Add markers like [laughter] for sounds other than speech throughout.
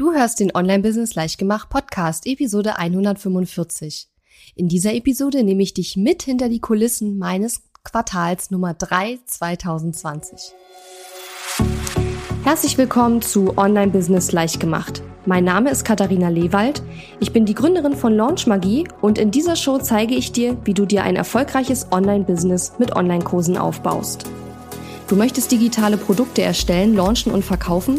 Du hörst den Online-Business Leichtgemacht Podcast, Episode 145. In dieser Episode nehme ich dich mit hinter die Kulissen meines Quartals Nummer 3 2020. Herzlich willkommen zu Online-Business Leichtgemacht. Mein Name ist Katharina Lewald. Ich bin die Gründerin von Launch Magie und in dieser Show zeige ich dir, wie du dir ein erfolgreiches Online-Business mit Online-Kursen aufbaust. Du möchtest digitale Produkte erstellen, launchen und verkaufen?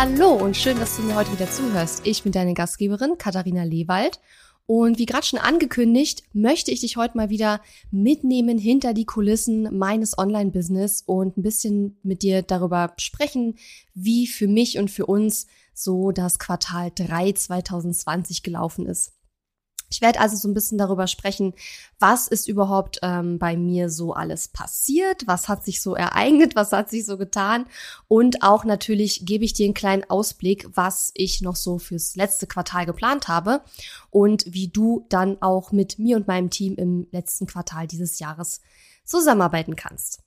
Hallo und schön, dass du mir heute wieder zuhörst. Ich bin deine Gastgeberin Katharina Lewald und wie gerade schon angekündigt, möchte ich dich heute mal wieder mitnehmen hinter die Kulissen meines Online-Business und ein bisschen mit dir darüber sprechen, wie für mich und für uns so das Quartal 3 2020 gelaufen ist. Ich werde also so ein bisschen darüber sprechen, was ist überhaupt ähm, bei mir so alles passiert, was hat sich so ereignet, was hat sich so getan und auch natürlich gebe ich dir einen kleinen Ausblick, was ich noch so fürs letzte Quartal geplant habe und wie du dann auch mit mir und meinem Team im letzten Quartal dieses Jahres zusammenarbeiten kannst.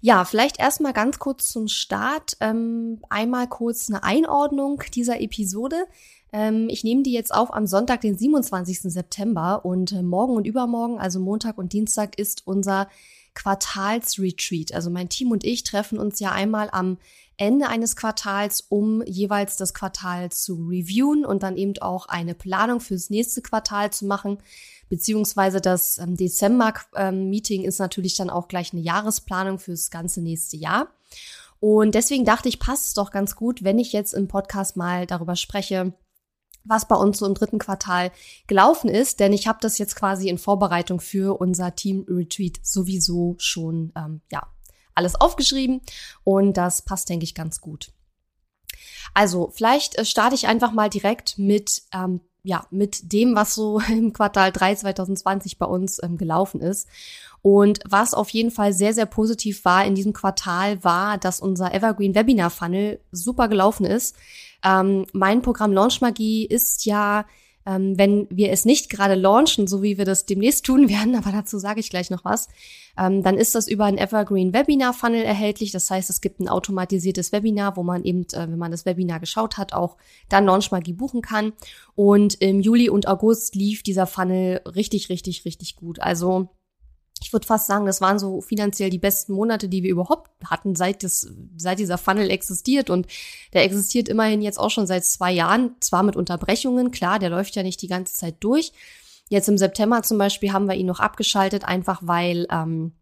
Ja, vielleicht erstmal ganz kurz zum Start. Ähm, einmal kurz eine Einordnung dieser Episode. Ähm, ich nehme die jetzt auf am Sonntag, den 27. September und äh, morgen und übermorgen, also Montag und Dienstag, ist unser Quartalsretreat. Also mein Team und ich treffen uns ja einmal am Ende eines Quartals, um jeweils das Quartal zu reviewen und dann eben auch eine Planung fürs nächste Quartal zu machen. Beziehungsweise das ähm, Dezember-Meeting ähm, ist natürlich dann auch gleich eine Jahresplanung fürs ganze nächste Jahr. Und deswegen dachte ich, passt es doch ganz gut, wenn ich jetzt im Podcast mal darüber spreche, was bei uns so im dritten Quartal gelaufen ist, denn ich habe das jetzt quasi in Vorbereitung für unser Team Retreat sowieso schon ähm, ja alles aufgeschrieben und das passt denke ich ganz gut. Also vielleicht äh, starte ich einfach mal direkt mit ähm, ja mit dem, was so [laughs] im Quartal 3 2020 bei uns ähm, gelaufen ist. Und was auf jeden Fall sehr, sehr positiv war in diesem Quartal, war, dass unser Evergreen Webinar Funnel super gelaufen ist. Ähm, mein Programm Launch Magie ist ja, ähm, wenn wir es nicht gerade launchen, so wie wir das demnächst tun [laughs] werden, aber dazu sage ich gleich noch was, ähm, dann ist das über ein Evergreen Webinar Funnel erhältlich. Das heißt, es gibt ein automatisiertes Webinar, wo man eben, äh, wenn man das Webinar geschaut hat, auch dann Launch Magie buchen kann. Und im Juli und August lief dieser Funnel richtig, richtig, richtig gut. Also ich würde fast sagen, das waren so finanziell die besten Monate, die wir überhaupt hatten, seit, das, seit dieser Funnel existiert. Und der existiert immerhin jetzt auch schon seit zwei Jahren, zwar mit Unterbrechungen, klar, der läuft ja nicht die ganze Zeit durch. Jetzt im September zum Beispiel haben wir ihn noch abgeschaltet, einfach weil ähm,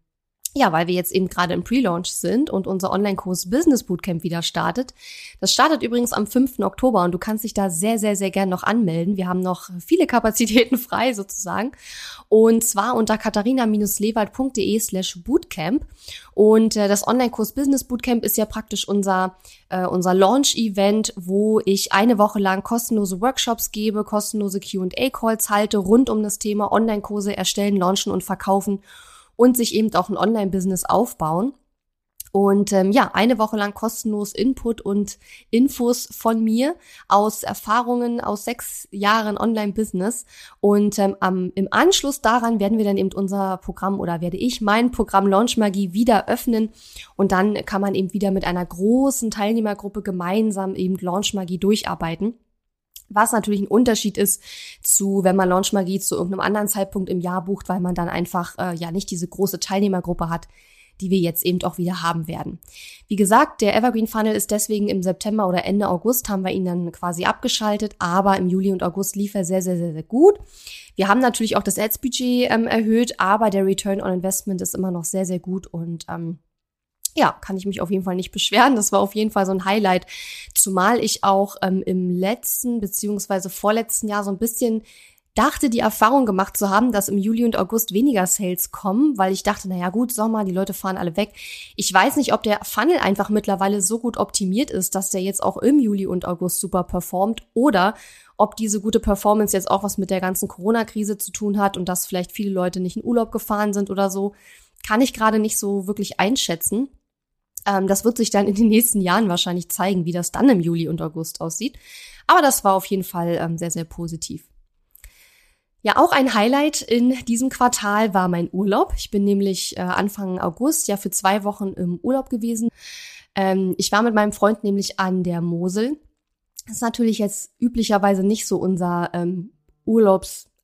ja, weil wir jetzt eben gerade im Pre-Launch sind und unser Online-Kurs Business Bootcamp wieder startet. Das startet übrigens am 5. Oktober und du kannst dich da sehr, sehr, sehr gern noch anmelden. Wir haben noch viele [laughs] Kapazitäten frei sozusagen. Und zwar unter katharina-lewald.de slash Bootcamp. Und äh, das Online-Kurs Business Bootcamp ist ja praktisch unser, äh, unser Launch-Event, wo ich eine Woche lang kostenlose Workshops gebe, kostenlose Q&A-Calls halte rund um das Thema Online-Kurse erstellen, launchen und verkaufen und sich eben auch ein Online-Business aufbauen. Und ähm, ja, eine Woche lang kostenlos Input und Infos von mir aus Erfahrungen aus sechs Jahren Online-Business. Und ähm, am, im Anschluss daran werden wir dann eben unser Programm oder werde ich mein Programm Launch Magie wieder öffnen. Und dann kann man eben wieder mit einer großen Teilnehmergruppe gemeinsam eben Launch Magie durcharbeiten. Was natürlich ein Unterschied ist zu, wenn man Launch Magie zu irgendeinem anderen Zeitpunkt im Jahr bucht, weil man dann einfach äh, ja nicht diese große Teilnehmergruppe hat, die wir jetzt eben auch wieder haben werden. Wie gesagt, der Evergreen Funnel ist deswegen im September oder Ende August haben wir ihn dann quasi abgeschaltet, aber im Juli und August lief er sehr, sehr, sehr, sehr gut. Wir haben natürlich auch das Ads-Budget ähm, erhöht, aber der Return on Investment ist immer noch sehr, sehr gut und ähm, ja, kann ich mich auf jeden Fall nicht beschweren. Das war auf jeden Fall so ein Highlight. Zumal ich auch ähm, im letzten beziehungsweise vorletzten Jahr so ein bisschen dachte, die Erfahrung gemacht zu haben, dass im Juli und August weniger Sales kommen, weil ich dachte, naja gut, Sommer, die Leute fahren alle weg. Ich weiß nicht, ob der Funnel einfach mittlerweile so gut optimiert ist, dass der jetzt auch im Juli und August super performt oder Ob diese gute Performance jetzt auch was mit der ganzen Corona-Krise zu tun hat und dass vielleicht viele Leute nicht in Urlaub gefahren sind oder so, kann ich gerade nicht so wirklich einschätzen. Ähm, das wird sich dann in den nächsten Jahren wahrscheinlich zeigen, wie das dann im Juli und August aussieht. Aber das war auf jeden Fall ähm, sehr, sehr positiv. Ja, auch ein Highlight in diesem Quartal war mein Urlaub. Ich bin nämlich äh, Anfang August ja für zwei Wochen im Urlaub gewesen. Ähm, ich war mit meinem Freund nämlich an der Mosel. Das ist natürlich jetzt üblicherweise nicht so unser ähm,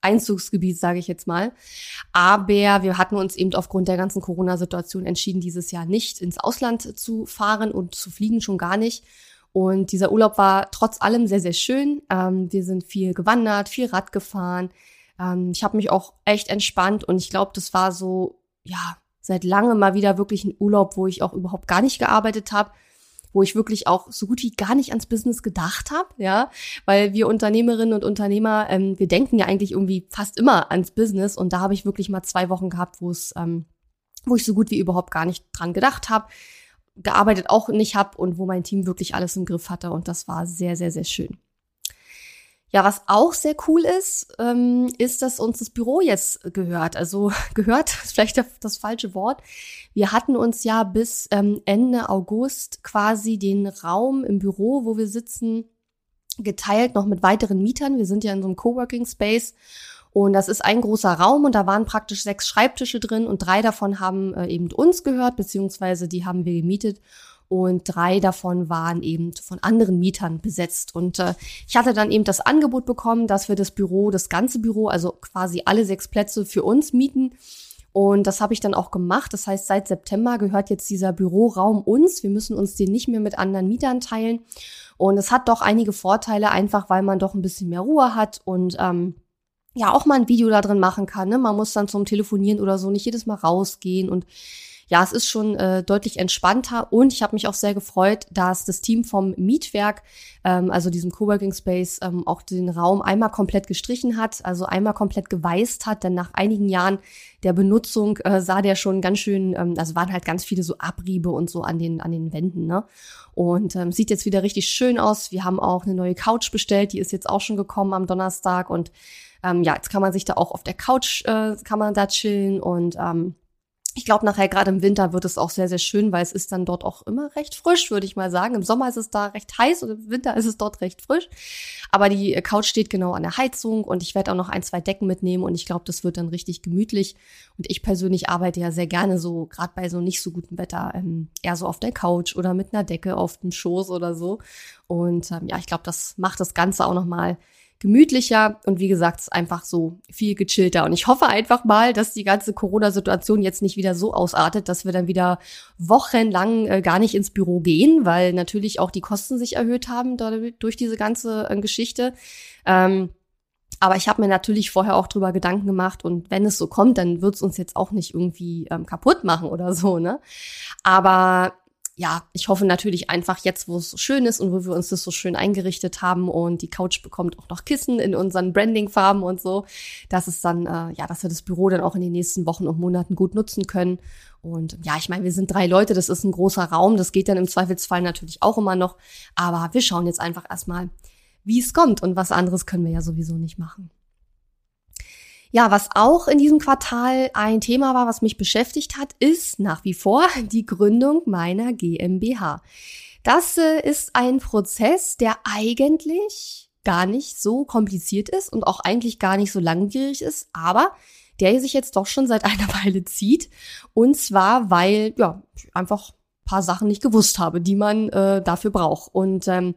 Urlaubseinzugsgebiet, sage ich jetzt mal. Aber wir hatten uns eben aufgrund der ganzen Corona-Situation entschieden, dieses Jahr nicht ins Ausland zu fahren und zu fliegen schon gar nicht. Und dieser Urlaub war trotz allem sehr, sehr schön. Ähm, wir sind viel gewandert, viel Rad gefahren. Ähm, ich habe mich auch echt entspannt und ich glaube, das war so, ja, seit langem mal wieder wirklich ein Urlaub, wo ich auch überhaupt gar nicht gearbeitet habe, wo ich wirklich auch so gut wie gar nicht ans Business gedacht habe, ja, weil wir Unternehmerinnen und Unternehmer, ähm, wir denken ja eigentlich irgendwie fast immer ans Business. Und da habe ich wirklich mal zwei Wochen gehabt, wo es, ähm, wo ich so gut wie überhaupt gar nicht dran gedacht habe, gearbeitet auch nicht habe und wo mein Team wirklich alles im Griff hatte. Und das war sehr, sehr, sehr schön. Ja, was auch sehr cool ist, ähm, ist, dass uns das Büro jetzt gehört. Also [laughs] gehört ist vielleicht das falsche Wort. Wir hatten uns ja bis ähm, Ende August quasi den Raum im Büro, wo wir sitzen, geteilt noch mit weiteren Mietern. Wir sind ja in so einem Coworking Space und das ist ein großer Raum und da waren praktisch sechs Schreibtische drin und drei davon haben äh, eben uns gehört, beziehungsweise die haben wir gemietet und drei davon waren eben von anderen Mietern besetzt. Und äh, ich hatte dann eben das Angebot bekommen, dass wir das Büro, das ganze Büro, also quasi alle sechs Plätze für uns mieten. Und das habe ich dann auch gemacht. Das heißt, seit September gehört jetzt dieser Büroraum uns. Wir müssen uns den nicht mehr mit anderen Mietern teilen. Und es hat doch einige Vorteile, einfach weil man doch ein bisschen mehr Ruhe hat und ähm, ja auch mal ein Video da drin machen kann. Ne? Man muss dann zum Telefonieren oder so nicht jedes Mal rausgehen und ja, es ist schon äh, deutlich entspannter und ich habe mich auch sehr gefreut, dass das Team vom Mietwerk, ähm, also diesem Coworking Space, ähm, auch den Raum einmal komplett gestrichen hat, also einmal komplett geweißt hat, denn nach einigen Jahren der Benutzung äh, sah der schon ganz schön, ähm, also waren halt ganz viele so Abriebe und so an den an den Wänden, ne? Und ähm, sieht jetzt wieder richtig schön aus. Wir haben auch eine neue Couch bestellt, die ist jetzt auch schon gekommen am Donnerstag und ähm, ja, jetzt kann man sich da auch auf der Couch äh, kann man da chillen und ähm, ich glaube, nachher gerade im Winter wird es auch sehr, sehr schön, weil es ist dann dort auch immer recht frisch, würde ich mal sagen. Im Sommer ist es da recht heiß und im Winter ist es dort recht frisch. Aber die Couch steht genau an der Heizung und ich werde auch noch ein, zwei Decken mitnehmen und ich glaube, das wird dann richtig gemütlich. Und ich persönlich arbeite ja sehr gerne so, gerade bei so nicht so gutem Wetter, ähm, eher so auf der Couch oder mit einer Decke auf dem Schoß oder so. Und ähm, ja, ich glaube, das macht das Ganze auch nochmal gemütlicher und wie gesagt, ist einfach so viel gechillter. Und ich hoffe einfach mal, dass die ganze Corona-Situation jetzt nicht wieder so ausartet, dass wir dann wieder wochenlang äh, gar nicht ins Büro gehen, weil natürlich auch die Kosten sich erhöht haben durch diese ganze äh, Geschichte. Ähm, aber ich habe mir natürlich vorher auch drüber Gedanken gemacht und wenn es so kommt, dann wird es uns jetzt auch nicht irgendwie ähm, kaputt machen oder so, ne? Aber ja, ich hoffe natürlich einfach jetzt, wo es so schön ist und wo wir uns das so schön eingerichtet haben und die Couch bekommt auch noch Kissen in unseren Branding-Farben und so, dass es dann, äh, ja, dass wir das Büro dann auch in den nächsten Wochen und Monaten gut nutzen können. Und ja, ich meine, wir sind drei Leute, das ist ein großer Raum, das geht dann im Zweifelsfall natürlich auch immer noch. Aber wir schauen jetzt einfach erstmal, wie es kommt und was anderes können wir ja sowieso nicht machen. Ja, was auch in diesem Quartal ein Thema war, was mich beschäftigt hat, ist nach wie vor [laughs] die Gründung meiner GmbH. Das äh, ist ein Prozess, der eigentlich gar nicht so kompliziert ist und auch eigentlich gar nicht so langwierig ist, aber der sich jetzt doch schon seit [laughs] einer Weile zieht. Und zwar, weil ja einfach paar Sachen nicht gewusst habe, die man äh, dafür braucht. Und ähm,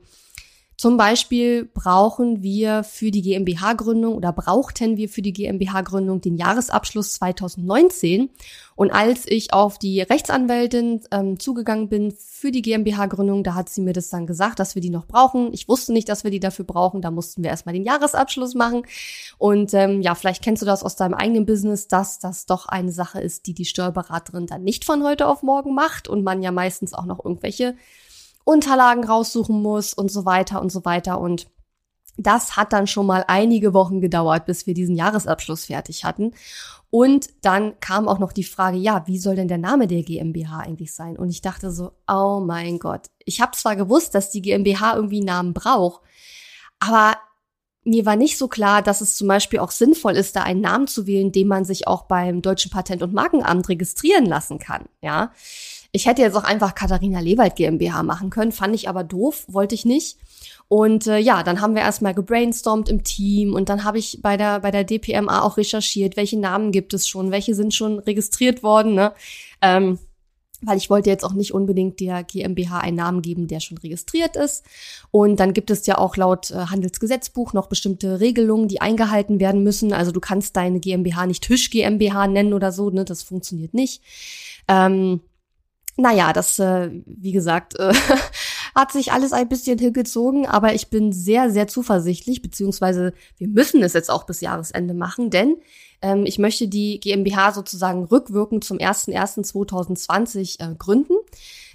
zum Beispiel brauchen wir für die GmbH-Gründung oder brauchten wir für die GmbH-Gründung den Jahresabschluss 2019. Und als ich auf die Rechtsanwältin ähm, zugegangen bin für die GmbH-Gründung, da hat sie mir das dann gesagt, dass wir die noch brauchen. Ich wusste nicht, dass wir die dafür brauchen. Da mussten wir erstmal den Jahresabschluss machen. Und ähm, ja, vielleicht kennst du das aus deinem eigenen Business, dass das doch eine Sache ist, die die Steuerberaterin dann nicht von heute auf morgen macht und man ja meistens auch noch irgendwelche Unterlagen raussuchen muss und so weiter und so weiter. Und das hat dann schon mal einige Wochen gedauert, bis wir diesen Jahresabschluss fertig hatten. Und dann kam auch noch die Frage, ja, wie soll denn der Name der GmbH eigentlich sein? Und ich dachte so, oh mein Gott. Ich habe zwar gewusst, dass die GmbH irgendwie einen Namen braucht, aber mir war nicht so klar, dass es zum Beispiel auch sinnvoll ist, da einen Namen zu wählen, den man sich auch beim Deutschen Patent- und Markenamt registrieren lassen kann. Ja, ich hätte jetzt auch einfach Katharina Lewald GmbH machen können, fand ich aber doof, wollte ich nicht. Und äh, ja, dann haben wir erstmal gebrainstormt im Team und dann habe ich bei der bei der DPMA auch recherchiert, welche Namen gibt es schon, welche sind schon registriert worden. Ne? Ähm, weil ich wollte jetzt auch nicht unbedingt der GmbH einen Namen geben, der schon registriert ist. Und dann gibt es ja auch laut äh, Handelsgesetzbuch noch bestimmte Regelungen, die eingehalten werden müssen. Also du kannst deine GmbH nicht Hüsch GmbH nennen oder so, ne? Das funktioniert nicht. Ähm, naja, das, äh, wie gesagt, äh, [laughs] hat sich alles ein bisschen hingezogen, aber ich bin sehr, sehr zuversichtlich, beziehungsweise wir müssen es jetzt auch bis Jahresende machen, denn ähm, ich möchte die GmbH sozusagen rückwirkend zum 01.01.2020 äh, gründen.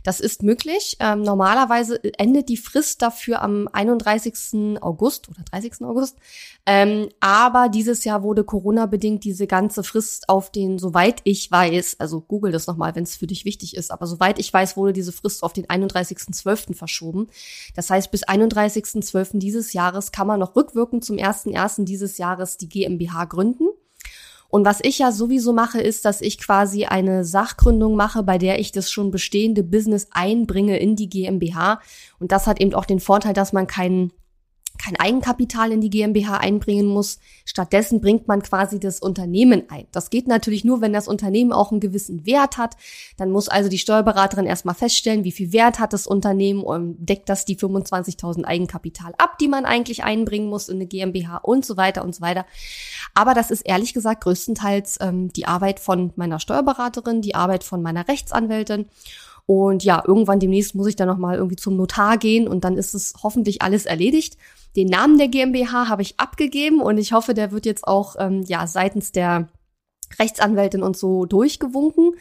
Das ist möglich. Ähm, normalerweise endet die Frist dafür am 31. August oder 30. August. Ähm, aber dieses Jahr wurde Corona-bedingt diese ganze Frist auf den, soweit ich weiß, also google das nochmal, wenn es für dich wichtig ist, aber soweit ich weiß, wurde diese Frist auf den 31.12. verschoben. Das heißt, bis 31.12. dieses Jahres kann man noch rückwirkend zum 1.1. dieses Jahres die GmbH gründen. Und was ich ja sowieso mache, ist, dass ich quasi eine Sachgründung mache, bei der ich das schon bestehende Business einbringe in die GmbH. Und das hat eben auch den Vorteil, dass man keinen kein Eigenkapital in die GmbH einbringen muss. Stattdessen bringt man quasi das Unternehmen ein. Das geht natürlich nur, wenn das Unternehmen auch einen gewissen Wert hat. Dann muss also die Steuerberaterin erstmal feststellen, wie viel Wert hat das Unternehmen und deckt das die 25.000 Eigenkapital ab, die man eigentlich einbringen muss in eine GmbH und so weiter und so weiter. Aber das ist ehrlich gesagt größtenteils ähm, die Arbeit von meiner Steuerberaterin, die Arbeit von meiner Rechtsanwältin. Und ja, irgendwann demnächst muss ich dann nochmal irgendwie zum Notar gehen und dann ist es hoffentlich alles erledigt. Den Namen der GmbH habe ich abgegeben und ich hoffe, der wird jetzt auch ähm, ja seitens der Rechtsanwältin und so durchgewunken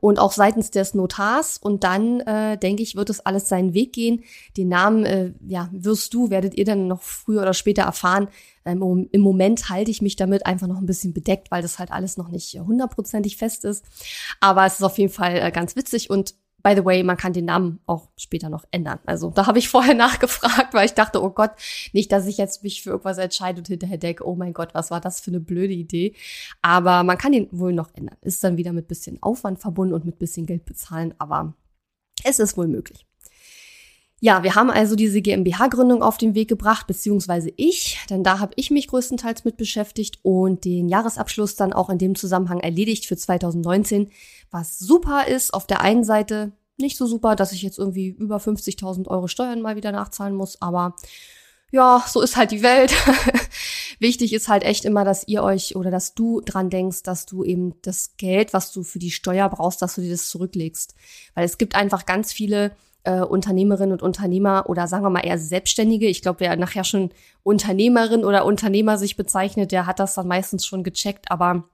und auch seitens des Notars. Und dann, äh, denke ich, wird es alles seinen Weg gehen. Den Namen, äh, ja, wirst du, werdet ihr dann noch früher oder später erfahren. Ähm, Im Moment halte ich mich damit einfach noch ein bisschen bedeckt, weil das halt alles noch nicht hundertprozentig fest ist. Aber es ist auf jeden Fall äh, ganz witzig und By the way, man kann den Namen auch später noch ändern. Also da habe ich vorher [laughs] nachgefragt, weil ich dachte, oh Gott, nicht, dass ich jetzt mich für irgendwas entscheide und hinterher denke, oh mein Gott, was war das für eine blöde Idee. Aber man kann den wohl noch ändern. Ist dann wieder mit bisschen Aufwand verbunden und mit bisschen Geld bezahlen, aber es ist wohl möglich. Ja, wir haben also diese GmbH-Gründung auf den Weg gebracht, beziehungsweise ich, denn da habe ich mich größtenteils mit beschäftigt und den Jahresabschluss dann auch in dem Zusammenhang erledigt für 2019, was super ist. Auf der einen Seite nicht so super, dass ich jetzt irgendwie über 50.000 Euro Steuern mal wieder nachzahlen muss, aber ja, so ist halt die Welt. [laughs] Wichtig ist halt echt immer, dass ihr euch oder dass du dran denkst, dass du eben das Geld, was du für die Steuer brauchst, dass du dir das zurücklegst. Weil es gibt einfach ganz viele äh, Unternehmerinnen und Unternehmer oder sagen wir mal eher Selbstständige. Ich glaube, wer nachher schon Unternehmerin oder Unternehmer sich bezeichnet, der hat das dann meistens schon gecheckt. Aber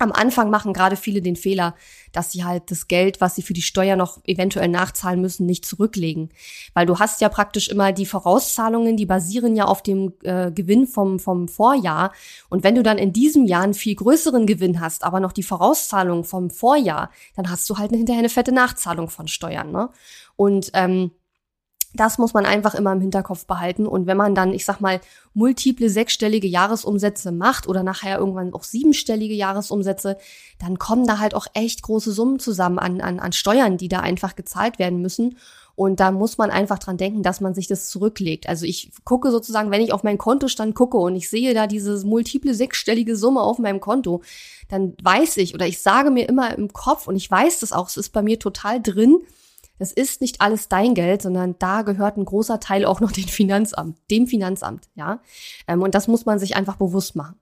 am Anfang machen gerade viele den Fehler, dass sie halt das Geld, was sie für die Steuer noch eventuell nachzahlen müssen, nicht zurücklegen. Weil du hast ja praktisch immer die Vorauszahlungen, die basieren ja auf dem äh, Gewinn vom, vom Vorjahr. Und wenn du dann in diesem Jahr einen viel größeren Gewinn hast, aber noch die Vorauszahlung vom Vorjahr, dann hast du halt hinterher eine fette Nachzahlung von Steuern. Ne? Und ähm, das muss man einfach immer im Hinterkopf behalten. Und wenn man dann, ich sag mal, multiple sechsstellige Jahresumsätze macht oder nachher irgendwann auch siebenstellige Jahresumsätze, dann kommen da halt auch echt große Summen zusammen an, an, an Steuern, die da einfach gezahlt werden müssen. Und da muss man einfach dran denken, dass man sich das zurücklegt. Also ich gucke sozusagen, wenn ich auf meinen Kontostand gucke und ich sehe da diese multiple sechsstellige Summe auf meinem Konto, dann weiß ich oder ich sage mir immer im Kopf und ich weiß das auch, es ist bei mir total drin, es ist nicht alles dein Geld, sondern da gehört ein großer Teil auch noch [laughs] dem Finanzamt, dem Finanzamt, ja. Ähm, und das muss man sich einfach bewusst machen.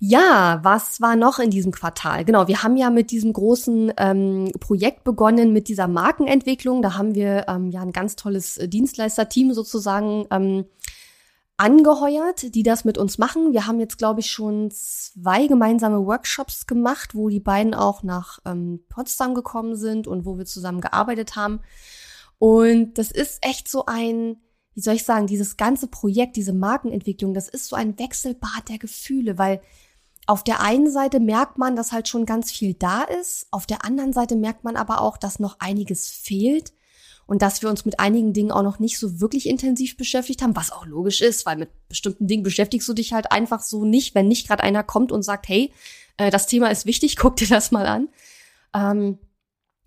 Ja, was war noch in diesem Quartal? Genau, wir haben ja mit diesem großen ähm, Projekt begonnen, mit dieser Markenentwicklung. Da haben wir ähm, ja ein ganz tolles Dienstleisterteam sozusagen ähm, angeheuert, die das mit uns machen. Wir haben jetzt, glaube ich, schon zwei gemeinsame Workshops gemacht, wo die beiden auch nach ähm, Potsdam gekommen sind und wo wir zusammen gearbeitet haben. Und das ist echt so ein, wie soll ich sagen, dieses ganze Projekt, diese Markenentwicklung, das ist so ein Wechselbad der Gefühle, weil auf der einen Seite merkt man, dass halt schon ganz viel da ist, auf der anderen Seite merkt man aber auch, dass noch einiges fehlt. Und dass wir uns mit einigen Dingen auch noch nicht so wirklich intensiv beschäftigt haben, was auch logisch ist, weil mit bestimmten Dingen beschäftigst du dich halt einfach so nicht, wenn nicht gerade einer kommt und sagt, hey, äh, das Thema ist wichtig, [laughs] guck dir das mal an. Ähm,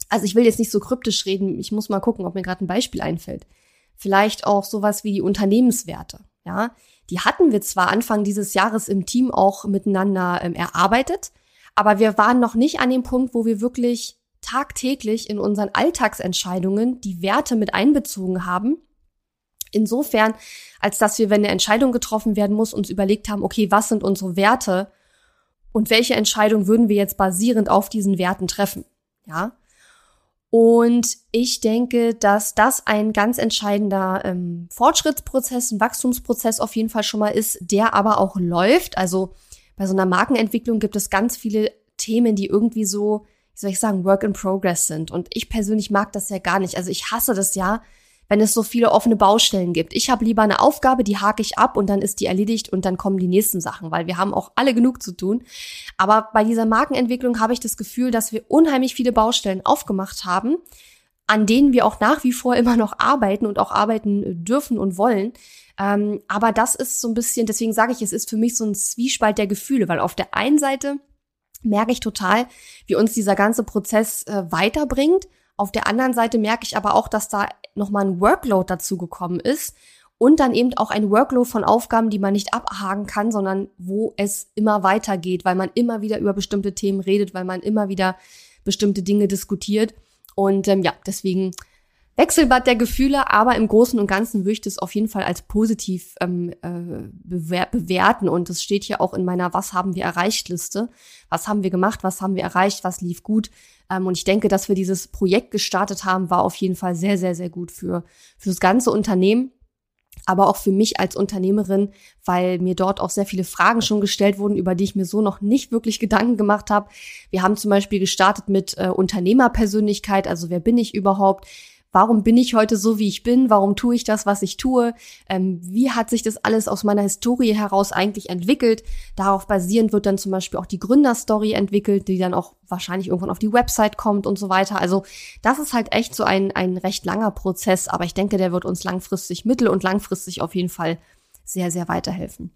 also ich will jetzt nicht so kryptisch reden, ich muss mal gucken, ob mir gerade ein Beispiel einfällt. Vielleicht auch sowas wie die Unternehmenswerte. Ja, die hatten wir zwar Anfang dieses Jahres im Team auch miteinander ähm, erarbeitet, aber wir waren noch nicht an dem Punkt, wo wir wirklich tagtäglich in unseren Alltagsentscheidungen die Werte mit einbezogen haben. Insofern, als dass wir, wenn eine Entscheidung getroffen werden muss, uns überlegt haben, okay, was sind unsere Werte und welche Entscheidung würden wir jetzt basierend auf diesen Werten treffen? Ja. Und ich denke, dass das ein ganz entscheidender ähm, Fortschrittsprozess, ein Wachstumsprozess auf jeden Fall schon mal ist, der aber auch läuft. Also bei so einer Markenentwicklung gibt es ganz viele Themen, die irgendwie so, wie soll ich sagen, Work in Progress sind. Und ich persönlich mag das ja gar nicht. Also ich hasse das ja, wenn es so viele offene Baustellen gibt. Ich habe lieber eine Aufgabe, die hake ich ab und dann ist die erledigt und dann kommen die nächsten Sachen, weil wir haben auch alle genug zu tun. Aber bei dieser Markenentwicklung habe ich das Gefühl, dass wir unheimlich viele Baustellen aufgemacht haben, an denen wir auch nach wie vor immer noch arbeiten und auch arbeiten dürfen und wollen. Ähm, aber das ist so ein bisschen, deswegen sage ich, es ist für mich so ein Zwiespalt der Gefühle, weil auf der einen Seite merke ich total, wie uns dieser ganze Prozess äh, weiterbringt auf der anderen Seite merke ich aber auch, dass da nochmal ein Workload dazu gekommen ist und dann eben auch ein Workload von Aufgaben, die man nicht abhaken kann, sondern wo es immer weitergeht, weil man immer wieder über bestimmte Themen redet, weil man immer wieder bestimmte Dinge diskutiert. Und ähm, ja, deswegen Wechselbad der Gefühle, aber im Großen und Ganzen würde ich das auf jeden Fall als positiv ähm, äh, bewer bewerten. Und es steht hier auch in meiner Was haben wir erreicht Liste. Was haben wir gemacht, was haben wir erreicht, was lief gut. Ähm, und ich denke, dass wir dieses Projekt gestartet haben, war auf jeden Fall sehr, sehr, sehr gut für, für das ganze Unternehmen aber auch für mich als Unternehmerin, weil mir dort auch sehr viele Fragen schon gestellt wurden, über die ich mir so noch nicht wirklich Gedanken gemacht habe. Wir haben zum Beispiel gestartet mit äh, Unternehmerpersönlichkeit, also wer bin ich überhaupt? Warum bin ich heute so, wie ich bin, warum tue ich das, was ich tue, ähm, wie hat sich das alles aus meiner Historie heraus eigentlich entwickelt. Darauf basierend wird dann zum Beispiel auch die Gründerstory entwickelt, die dann auch wahrscheinlich irgendwann auf die Website kommt und so weiter. Also das ist halt echt so ein, ein recht langer Prozess, aber ich denke, der wird uns langfristig, mittel- und langfristig auf jeden Fall sehr, sehr weiterhelfen.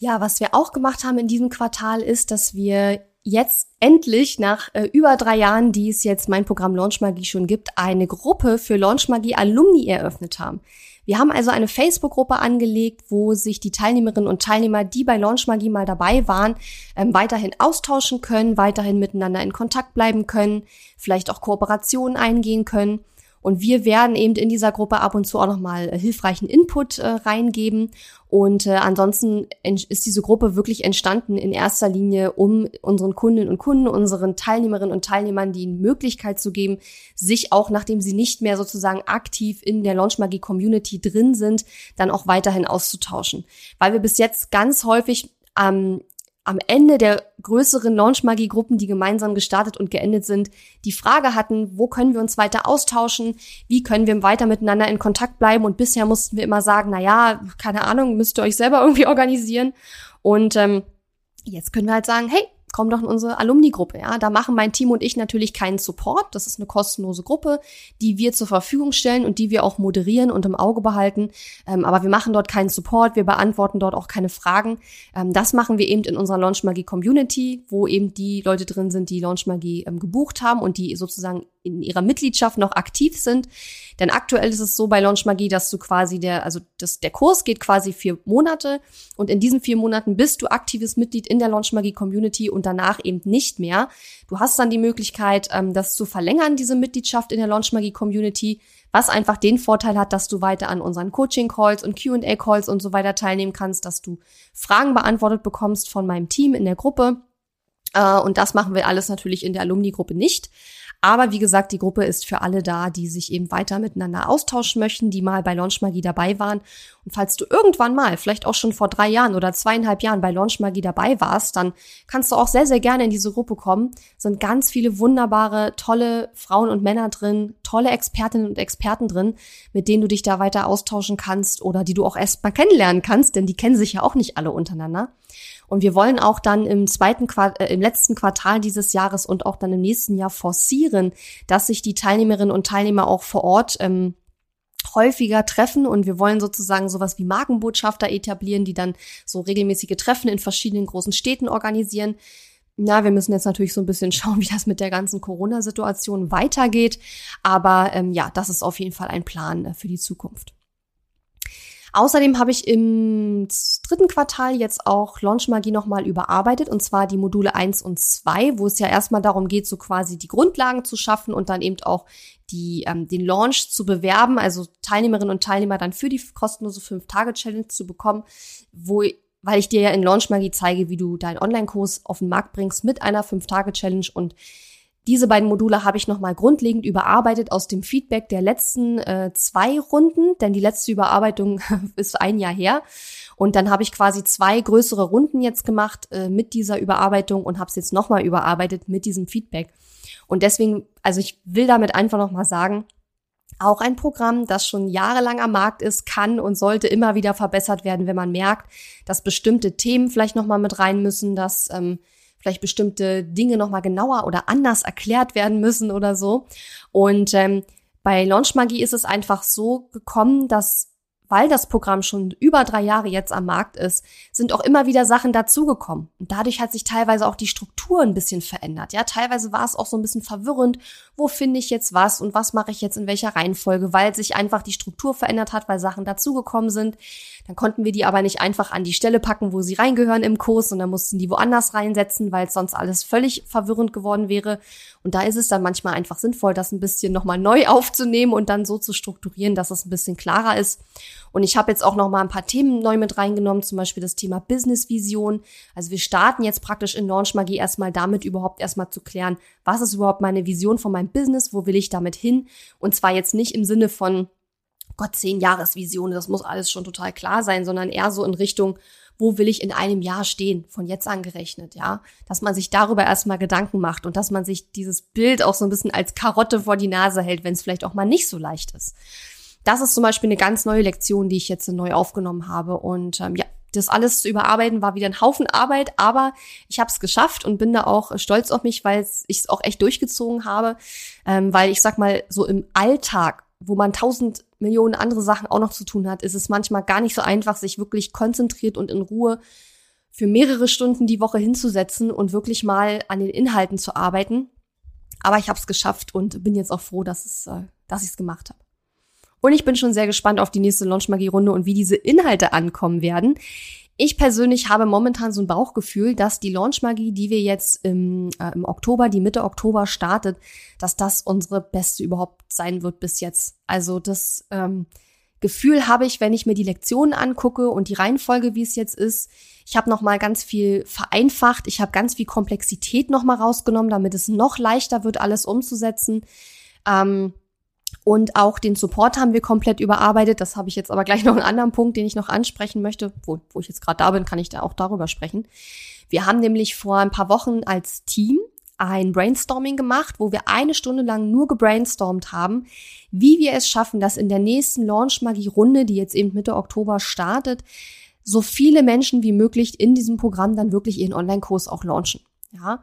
Ja, was wir auch gemacht haben in diesem Quartal ist, dass wir jetzt endlich nach äh, über drei Jahren, die es jetzt mein Programm Launch Magie schon gibt, eine Gruppe für Launch Magie Alumni eröffnet haben. Wir haben also eine Facebook-Gruppe angelegt, wo sich die Teilnehmerinnen und Teilnehmer, die bei Launch Magie mal dabei waren, ähm, weiterhin austauschen können, weiterhin miteinander in Kontakt bleiben können, vielleicht auch Kooperationen eingehen können. Und wir werden eben in dieser Gruppe ab und zu auch nochmal äh, hilfreichen Input äh, reingeben. Und äh, ansonsten ist diese Gruppe wirklich entstanden in erster Linie, um unseren Kundinnen und Kunden, unseren Teilnehmerinnen und Teilnehmern die Möglichkeit zu geben, sich auch, nachdem sie nicht mehr sozusagen aktiv in der Launchmagie Community drin sind, dann auch weiterhin auszutauschen. Weil wir bis jetzt ganz häufig ähm, am Ende der größeren Launch-Magie-Gruppen, die gemeinsam gestartet und geendet sind, die Frage hatten, wo können wir uns weiter austauschen, wie können wir weiter miteinander in Kontakt bleiben? Und bisher mussten wir immer sagen, na ja, keine Ahnung, müsst ihr euch selber irgendwie organisieren. Und ähm, jetzt können wir halt sagen, hey, komm doch in unsere Alumni-Gruppe. Ja, da machen mein Team und ich natürlich keinen Support. Das ist eine kostenlose Gruppe, die wir zur Verfügung stellen und die wir auch moderieren und im Auge behalten. Ähm, aber wir machen dort keinen Support. Wir beantworten dort auch keine Fragen. Ähm, das machen wir eben in unserer Launch Magie Community, wo eben die Leute drin sind, die Launch Magie ähm, gebucht haben und die sozusagen in ihrer Mitgliedschaft noch aktiv sind. Denn aktuell ist es so bei Launch Magie, dass du quasi der, also das, der Kurs geht quasi vier Monate und in diesen vier Monaten bist du aktives Mitglied in der Launch Magie Community und danach eben nicht mehr. Du hast dann die Möglichkeit, ähm, das zu verlängern, diese Mitgliedschaft in der Launch Magie Community, was einfach den Vorteil hat, dass du weiter an unseren Coaching-Calls und Q&A-Calls und so weiter teilnehmen kannst, dass du Fragen beantwortet bekommst von meinem Team in der Gruppe. Äh, und das machen wir alles natürlich in der Alumni-Gruppe nicht. Aber wie gesagt, die Gruppe ist für alle da, die sich eben weiter miteinander austauschen möchten, die mal bei Launch Magie dabei waren. Und falls du irgendwann mal, vielleicht auch schon vor drei Jahren oder zweieinhalb Jahren bei Launch Magie dabei warst, dann kannst du auch sehr, sehr gerne in diese Gruppe kommen. Es sind ganz viele wunderbare, tolle Frauen und Männer drin, tolle Expertinnen und Experten drin, mit denen du dich da weiter austauschen kannst oder die du auch erst mal kennenlernen kannst, denn die kennen sich ja auch nicht alle untereinander. Und wir wollen auch dann im zweiten Quart äh, im letzten Quartal dieses Jahres und auch dann im nächsten Jahr forcieren, dass sich die Teilnehmerinnen und Teilnehmer auch vor Ort ähm, häufiger treffen und wir wollen sozusagen sowas wie Markenbotschafter etablieren, die dann so regelmäßige Treffen in verschiedenen großen Städten organisieren. Na, wir müssen jetzt natürlich so ein bisschen [laughs] schauen, wie das mit der ganzen Corona-Situation weitergeht. Aber ähm, ja, das ist auf jeden Fall ein Plan äh, für die Zukunft. Außerdem habe ich im dritten Quartal jetzt auch Launchmagie nochmal überarbeitet, und zwar die Module 1 und 2, wo es ja erstmal darum geht, so quasi die Grundlagen zu schaffen und dann eben auch die, ähm, den Launch zu bewerben, also Teilnehmerinnen und Teilnehmer dann für die kostenlose 5-Tage-Challenge zu bekommen, wo weil ich dir ja in Launchmagie zeige, wie du deinen Online-Kurs auf den Markt bringst mit einer 5-Tage-Challenge und diese beiden Module habe ich nochmal grundlegend überarbeitet aus dem Feedback der letzten äh, zwei Runden, denn die letzte Überarbeitung [laughs] ist ein Jahr her. Und dann habe ich quasi zwei größere Runden jetzt gemacht äh, mit dieser Überarbeitung und habe es jetzt nochmal überarbeitet mit diesem Feedback. Und deswegen, also ich will damit einfach nochmal sagen, auch ein Programm, das schon jahrelang am Markt ist, kann und sollte immer wieder verbessert werden, wenn man merkt, dass bestimmte Themen vielleicht nochmal mit rein müssen, dass ähm, vielleicht bestimmte Dinge nochmal genauer oder anders erklärt werden müssen oder so. Und ähm, bei Launch Magie ist es einfach so gekommen, dass weil das Programm schon über drei Jahre jetzt am Markt ist, sind auch immer wieder Sachen dazugekommen. Und dadurch hat sich teilweise auch die Struktur ein bisschen verändert. Ja, teilweise war es auch so ein bisschen verwirrend. Wo finde ich jetzt was und was mache ich jetzt in welcher Reihenfolge, weil sich einfach die Struktur verändert hat, weil Sachen dazugekommen sind. Dann konnten wir die aber nicht einfach an die Stelle packen, wo sie reingehören im Kurs und dann mussten die woanders reinsetzen, weil sonst alles völlig verwirrend geworden wäre. Und da ist es dann manchmal einfach sinnvoll, das ein bisschen nochmal neu aufzunehmen und dann so zu strukturieren, dass es ein bisschen klarer ist. Und ich habe jetzt auch noch mal ein paar Themen neu mit reingenommen, zum Beispiel das Thema Business Vision. Also wir starten jetzt praktisch in Launch Magie erstmal damit überhaupt erstmal zu klären, was ist überhaupt meine Vision von meinem Business, wo will ich damit hin? Und zwar jetzt nicht im Sinne von Gott, zehn Jahresvision, das muss alles schon total klar sein, sondern eher so in Richtung, wo will ich in einem Jahr stehen, von jetzt an gerechnet, ja. Dass man sich darüber erstmal Gedanken macht und dass man sich dieses Bild auch so ein bisschen als Karotte vor die Nase hält, wenn es vielleicht auch mal nicht so leicht ist. Das ist zum Beispiel eine ganz neue Lektion, die ich jetzt neu aufgenommen habe. Und ähm, ja, das alles zu überarbeiten war wieder ein Haufen Arbeit, aber ich habe es geschafft und bin da auch stolz auf mich, weil ich es auch echt durchgezogen habe. Ähm, weil ich sag mal, so im Alltag, wo man tausend Millionen andere Sachen auch noch zu tun hat, ist es manchmal gar nicht so einfach, sich wirklich konzentriert und in Ruhe für mehrere Stunden die Woche hinzusetzen und wirklich mal an den Inhalten zu arbeiten. Aber ich habe es geschafft und bin jetzt auch froh, dass, es, äh, dass ich es gemacht habe. Und ich bin schon sehr gespannt auf die nächste Launchmagie-Runde und wie diese Inhalte ankommen werden. Ich persönlich habe momentan so ein Bauchgefühl, dass die Launchmagie, die wir jetzt im, äh, im Oktober, die Mitte Oktober startet, dass das unsere beste überhaupt sein wird bis jetzt. Also das ähm, Gefühl habe ich, wenn ich mir die Lektionen angucke und die Reihenfolge, wie es jetzt ist. Ich habe noch mal ganz viel vereinfacht. Ich habe ganz viel Komplexität noch mal rausgenommen, damit es noch leichter wird, alles umzusetzen. Ähm, und auch den Support haben wir komplett überarbeitet. Das habe ich jetzt aber gleich [laughs] noch einen anderen Punkt, den ich noch ansprechen möchte. Wo, wo ich jetzt gerade da bin, kann ich da auch darüber sprechen. Wir haben nämlich vor ein paar Wochen als Team ein Brainstorming gemacht, wo wir eine Stunde lang nur gebrainstormt haben, wie wir es schaffen, dass in der nächsten Launch Magie Runde, die jetzt eben Mitte Oktober startet, so viele Menschen wie möglich in diesem Programm dann wirklich ihren Online-Kurs auch launchen. Ja.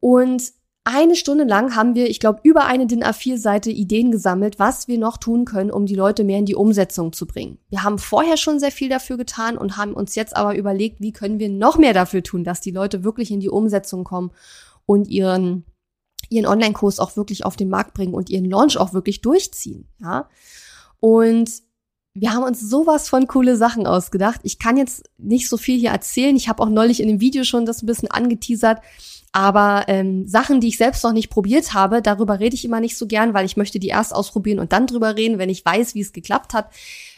Und eine Stunde lang haben wir, ich glaube, über eine DIN A4-Seite Ideen gesammelt, was wir noch tun können, um die Leute mehr in die Umsetzung zu bringen. Wir haben vorher schon sehr viel dafür getan und haben uns jetzt aber überlegt, wie können wir noch mehr dafür tun, dass die Leute wirklich in die Umsetzung kommen und ihren, ihren Online-Kurs auch wirklich auf den Markt bringen und ihren Launch auch wirklich durchziehen. Ja. Und wir haben uns sowas von coole Sachen ausgedacht. Ich kann jetzt nicht so viel hier erzählen. Ich habe auch neulich in dem Video schon das ein bisschen angeteasert. Aber ähm, Sachen, die ich selbst noch nicht probiert habe, darüber rede ich immer nicht so gern, weil ich möchte die erst ausprobieren und dann drüber reden, wenn ich weiß, wie es geklappt hat.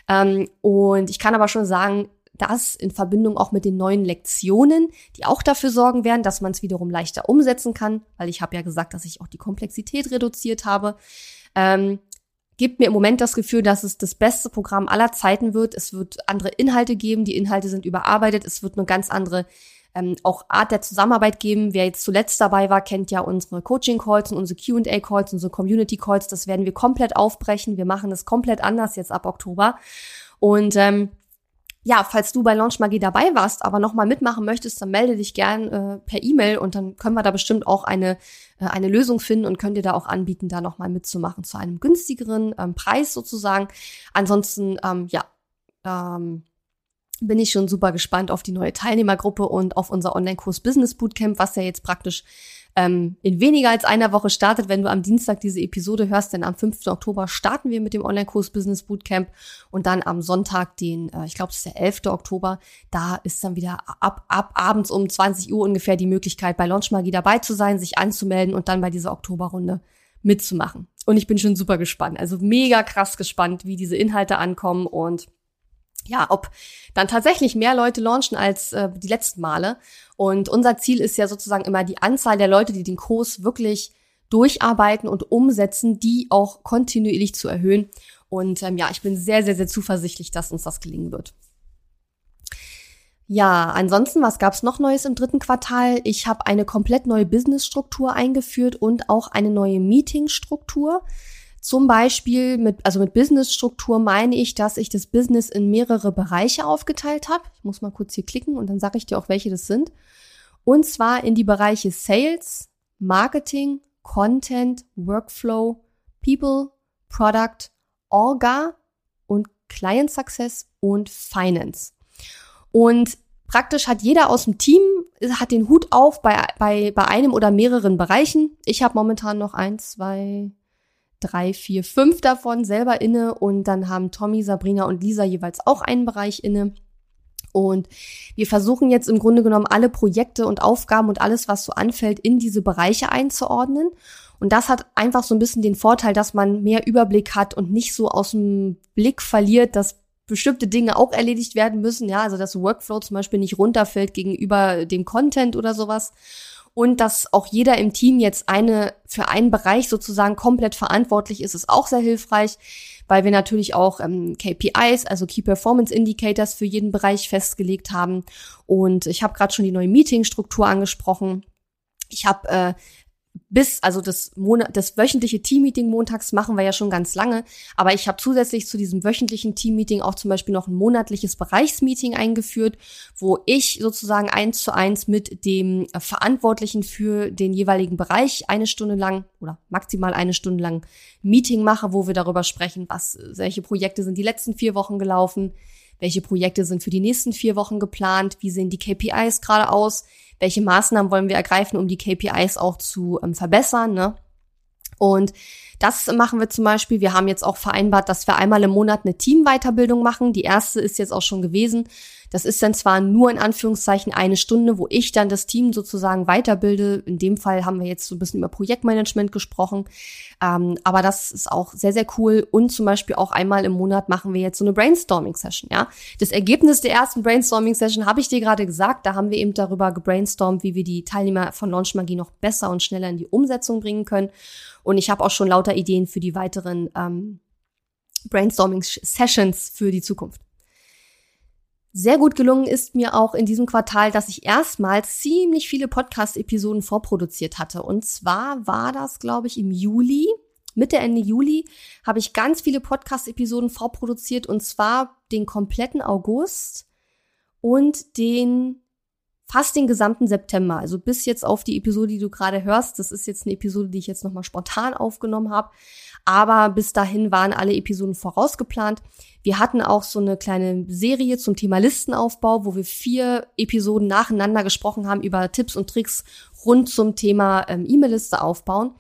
Ähm, und ich kann aber schon sagen, das in Verbindung auch mit den neuen Lektionen, die auch dafür sorgen werden, dass man es wiederum leichter umsetzen kann, weil ich habe ja gesagt, dass ich auch die Komplexität reduziert habe, ähm, gibt mir im Moment das Gefühl, dass es das beste Programm aller Zeiten wird. Es wird andere Inhalte geben, die Inhalte sind überarbeitet, es wird eine ganz andere ähm, auch Art der Zusammenarbeit geben. Wer jetzt zuletzt dabei war, kennt ja unsere Coaching-Calls und unsere Q&A-Calls, unsere Community-Calls. Das werden wir komplett aufbrechen. Wir machen es komplett anders jetzt ab Oktober. Und ähm, ja, falls du bei Launch Magie dabei warst, aber nochmal mitmachen möchtest, dann melde dich gern äh, per E-Mail und dann können wir da bestimmt auch eine, äh, eine Lösung finden und können dir da auch anbieten, da nochmal mitzumachen zu einem günstigeren ähm, Preis sozusagen. Ansonsten, ähm, ja, ähm, bin ich schon super gespannt auf die neue Teilnehmergruppe und auf unser Online-Kurs Business Bootcamp, was ja jetzt praktisch ähm, in weniger als einer Woche startet, wenn du am Dienstag diese Episode hörst, denn am 5. Oktober starten wir mit dem Online-Kurs Business Bootcamp und dann am Sonntag, den, äh, ich glaube, es ist der 11. Oktober, da ist dann wieder ab, ab abends um 20 Uhr ungefähr die Möglichkeit, bei Launch Magie dabei zu sein, sich anzumelden und dann bei dieser Oktoberrunde mitzumachen. Und ich bin schon super gespannt, also mega krass gespannt, wie diese Inhalte ankommen und ja, ob dann tatsächlich mehr Leute launchen als äh, die letzten Male. Und unser Ziel ist ja sozusagen immer die Anzahl der Leute, die den Kurs wirklich durcharbeiten und umsetzen, die auch kontinuierlich zu erhöhen. Und ähm, ja, ich bin sehr, sehr, sehr zuversichtlich, dass uns das gelingen wird. Ja, ansonsten, was gab's noch Neues im dritten Quartal? Ich habe eine komplett neue Businessstruktur eingeführt und auch eine neue Meetingstruktur. Zum Beispiel mit, also mit Businessstruktur meine ich, dass ich das Business in mehrere Bereiche aufgeteilt habe. Ich muss mal kurz hier klicken und dann sage ich dir auch, welche das sind. Und zwar in die Bereiche Sales, Marketing, Content, Workflow, People, Product, Orga und Client Success und Finance. Und praktisch hat jeder aus dem Team hat den Hut auf bei, bei, bei einem oder mehreren Bereichen. Ich habe momentan noch eins, zwei, drei, vier, fünf davon selber inne und dann haben Tommy, Sabrina und Lisa jeweils auch einen Bereich inne. Und wir versuchen jetzt im Grunde genommen alle Projekte und Aufgaben und alles, was so anfällt, in diese Bereiche einzuordnen. Und das hat einfach so ein bisschen den Vorteil, dass man mehr Überblick hat und nicht so aus dem Blick verliert, dass bestimmte Dinge auch erledigt werden müssen. Ja, also dass Workflow zum Beispiel nicht runterfällt gegenüber dem Content oder sowas und dass auch jeder im Team jetzt eine für einen Bereich sozusagen komplett verantwortlich ist, ist auch sehr hilfreich, weil wir natürlich auch ähm, KPIs, also Key Performance Indicators für jeden Bereich festgelegt haben. Und ich habe gerade schon die neue Meetingstruktur angesprochen. Ich habe äh, bis, also das, Monat, das wöchentliche Teammeeting montags machen wir ja schon ganz lange, aber ich habe zusätzlich zu diesem wöchentlichen Teammeeting auch zum Beispiel noch ein monatliches Bereichsmeeting eingeführt, wo ich sozusagen eins zu eins mit dem Verantwortlichen für den jeweiligen Bereich eine Stunde lang oder maximal eine Stunde lang Meeting mache, wo wir darüber sprechen, was, welche Projekte sind die letzten vier Wochen gelaufen, welche Projekte sind für die nächsten vier Wochen geplant, wie sehen die KPIs gerade aus, welche Maßnahmen wollen wir ergreifen, um die KPIs auch zu ähm, verbessern. Ne? Und das machen wir zum Beispiel. Wir haben jetzt auch vereinbart, dass wir einmal im Monat eine Teamweiterbildung machen. Die erste ist jetzt auch schon gewesen. Das ist dann zwar nur in Anführungszeichen eine Stunde, wo ich dann das Team sozusagen weiterbilde. In dem Fall haben wir jetzt so ein bisschen über Projektmanagement gesprochen. Ähm, aber das ist auch sehr, sehr cool. Und zum Beispiel auch einmal im Monat machen wir jetzt so eine Brainstorming-Session, ja. Das Ergebnis der ersten Brainstorming-Session habe ich dir gerade gesagt. Da haben wir eben darüber gebrainstormt, wie wir die Teilnehmer von Launch Magie noch besser und schneller in die Umsetzung bringen können. Und ich habe auch schon lauter Ideen für die weiteren ähm, Brainstorming-Sessions für die Zukunft. Sehr gut gelungen ist mir auch in diesem Quartal, dass ich erstmals ziemlich viele Podcast-Episoden vorproduziert hatte. Und zwar war das, glaube ich, im Juli. Mitte, Ende Juli habe ich ganz viele Podcast-Episoden vorproduziert und zwar den kompletten August und den fast den gesamten September. Also bis jetzt auf die Episode, die du gerade hörst. Das ist jetzt eine Episode, die ich jetzt nochmal spontan aufgenommen habe. Aber bis dahin waren alle Episoden vorausgeplant. Wir hatten auch so eine kleine Serie zum Thema Listenaufbau, wo wir vier Episoden nacheinander gesprochen haben über Tipps und Tricks rund zum Thema ähm, E-Mail-Liste aufbauen.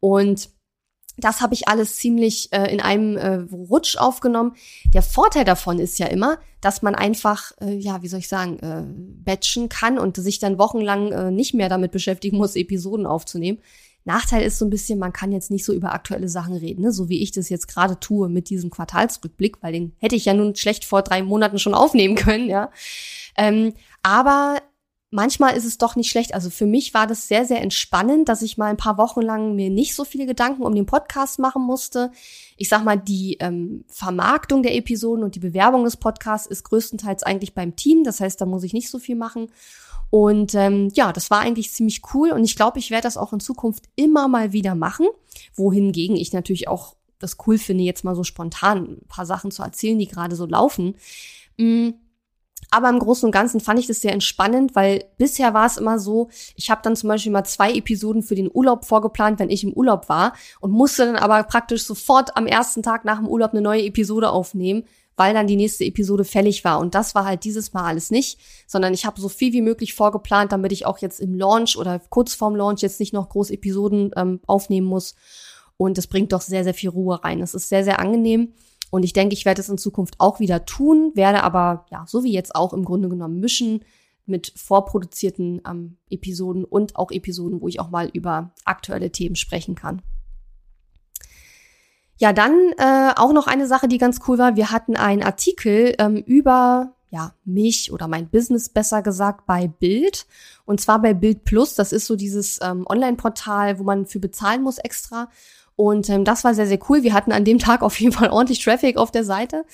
Und das habe ich alles ziemlich äh, in einem äh, Rutsch aufgenommen. Der Vorteil davon ist ja immer, dass man einfach, äh, ja, wie soll ich sagen, äh, batchen kann und sich dann wochenlang äh, nicht mehr damit beschäftigen muss, Episoden aufzunehmen. Nachteil ist so ein bisschen, man kann jetzt nicht so über aktuelle Sachen reden, ne? so wie ich das jetzt gerade tue mit diesem Quartalsrückblick, weil den hätte ich ja nun schlecht vor drei Monaten schon aufnehmen können, ja. Ähm, aber manchmal ist es doch nicht schlecht. Also für mich war das sehr, sehr entspannend, dass ich mal ein paar Wochen lang mir nicht so viele Gedanken um den Podcast machen musste. Ich sag mal, die ähm, Vermarktung der Episoden und die Bewerbung des Podcasts ist größtenteils eigentlich beim Team. Das heißt, da muss ich nicht so viel machen. Und ähm, ja, das war eigentlich ziemlich cool und ich glaube, ich werde das auch in Zukunft immer mal wieder machen. Wohingegen ich natürlich auch das cool finde, jetzt mal so spontan ein paar Sachen zu erzählen, die gerade so laufen. Mm Aber im Großen und Ganzen fand ich das sehr entspannend, weil bisher war es immer so, ich habe dann zum Beispiel mal zwei Episoden für den Urlaub vorgeplant, wenn ich im Urlaub war und musste dann aber praktisch sofort am ersten Tag nach dem Urlaub eine neue Episode aufnehmen, weil dann die nächste Episode fällig war. Und das war halt dieses Mal alles nicht, sondern ich habe so viel wie möglich vorgeplant, damit ich auch jetzt im Launch oder kurz vorm Launch jetzt nicht noch groß Episoden ähm, aufnehmen muss. Und es bringt doch sehr, sehr viel Ruhe rein. Es ist sehr, sehr angenehm. Und ich denke, ich werde es in Zukunft auch wieder tun, werde aber, ja, so wie jetzt auch im Grunde genommen mischen mit vorproduzierten ähm, Episoden und auch Episoden, wo ich auch mal über aktuelle Themen sprechen kann. Ja, dann äh, auch noch eine Sache, die ganz cool war. Wir hatten einen Artikel ähm, über ja, mich oder mein Business besser gesagt bei Bild. Und zwar bei Bild Plus. Das ist so dieses ähm, Online-Portal, wo man für bezahlen muss extra. Und ähm, das war sehr, sehr cool. Wir hatten an dem [laughs] Tag auf jeden Fall ordentlich Traffic auf der Seite.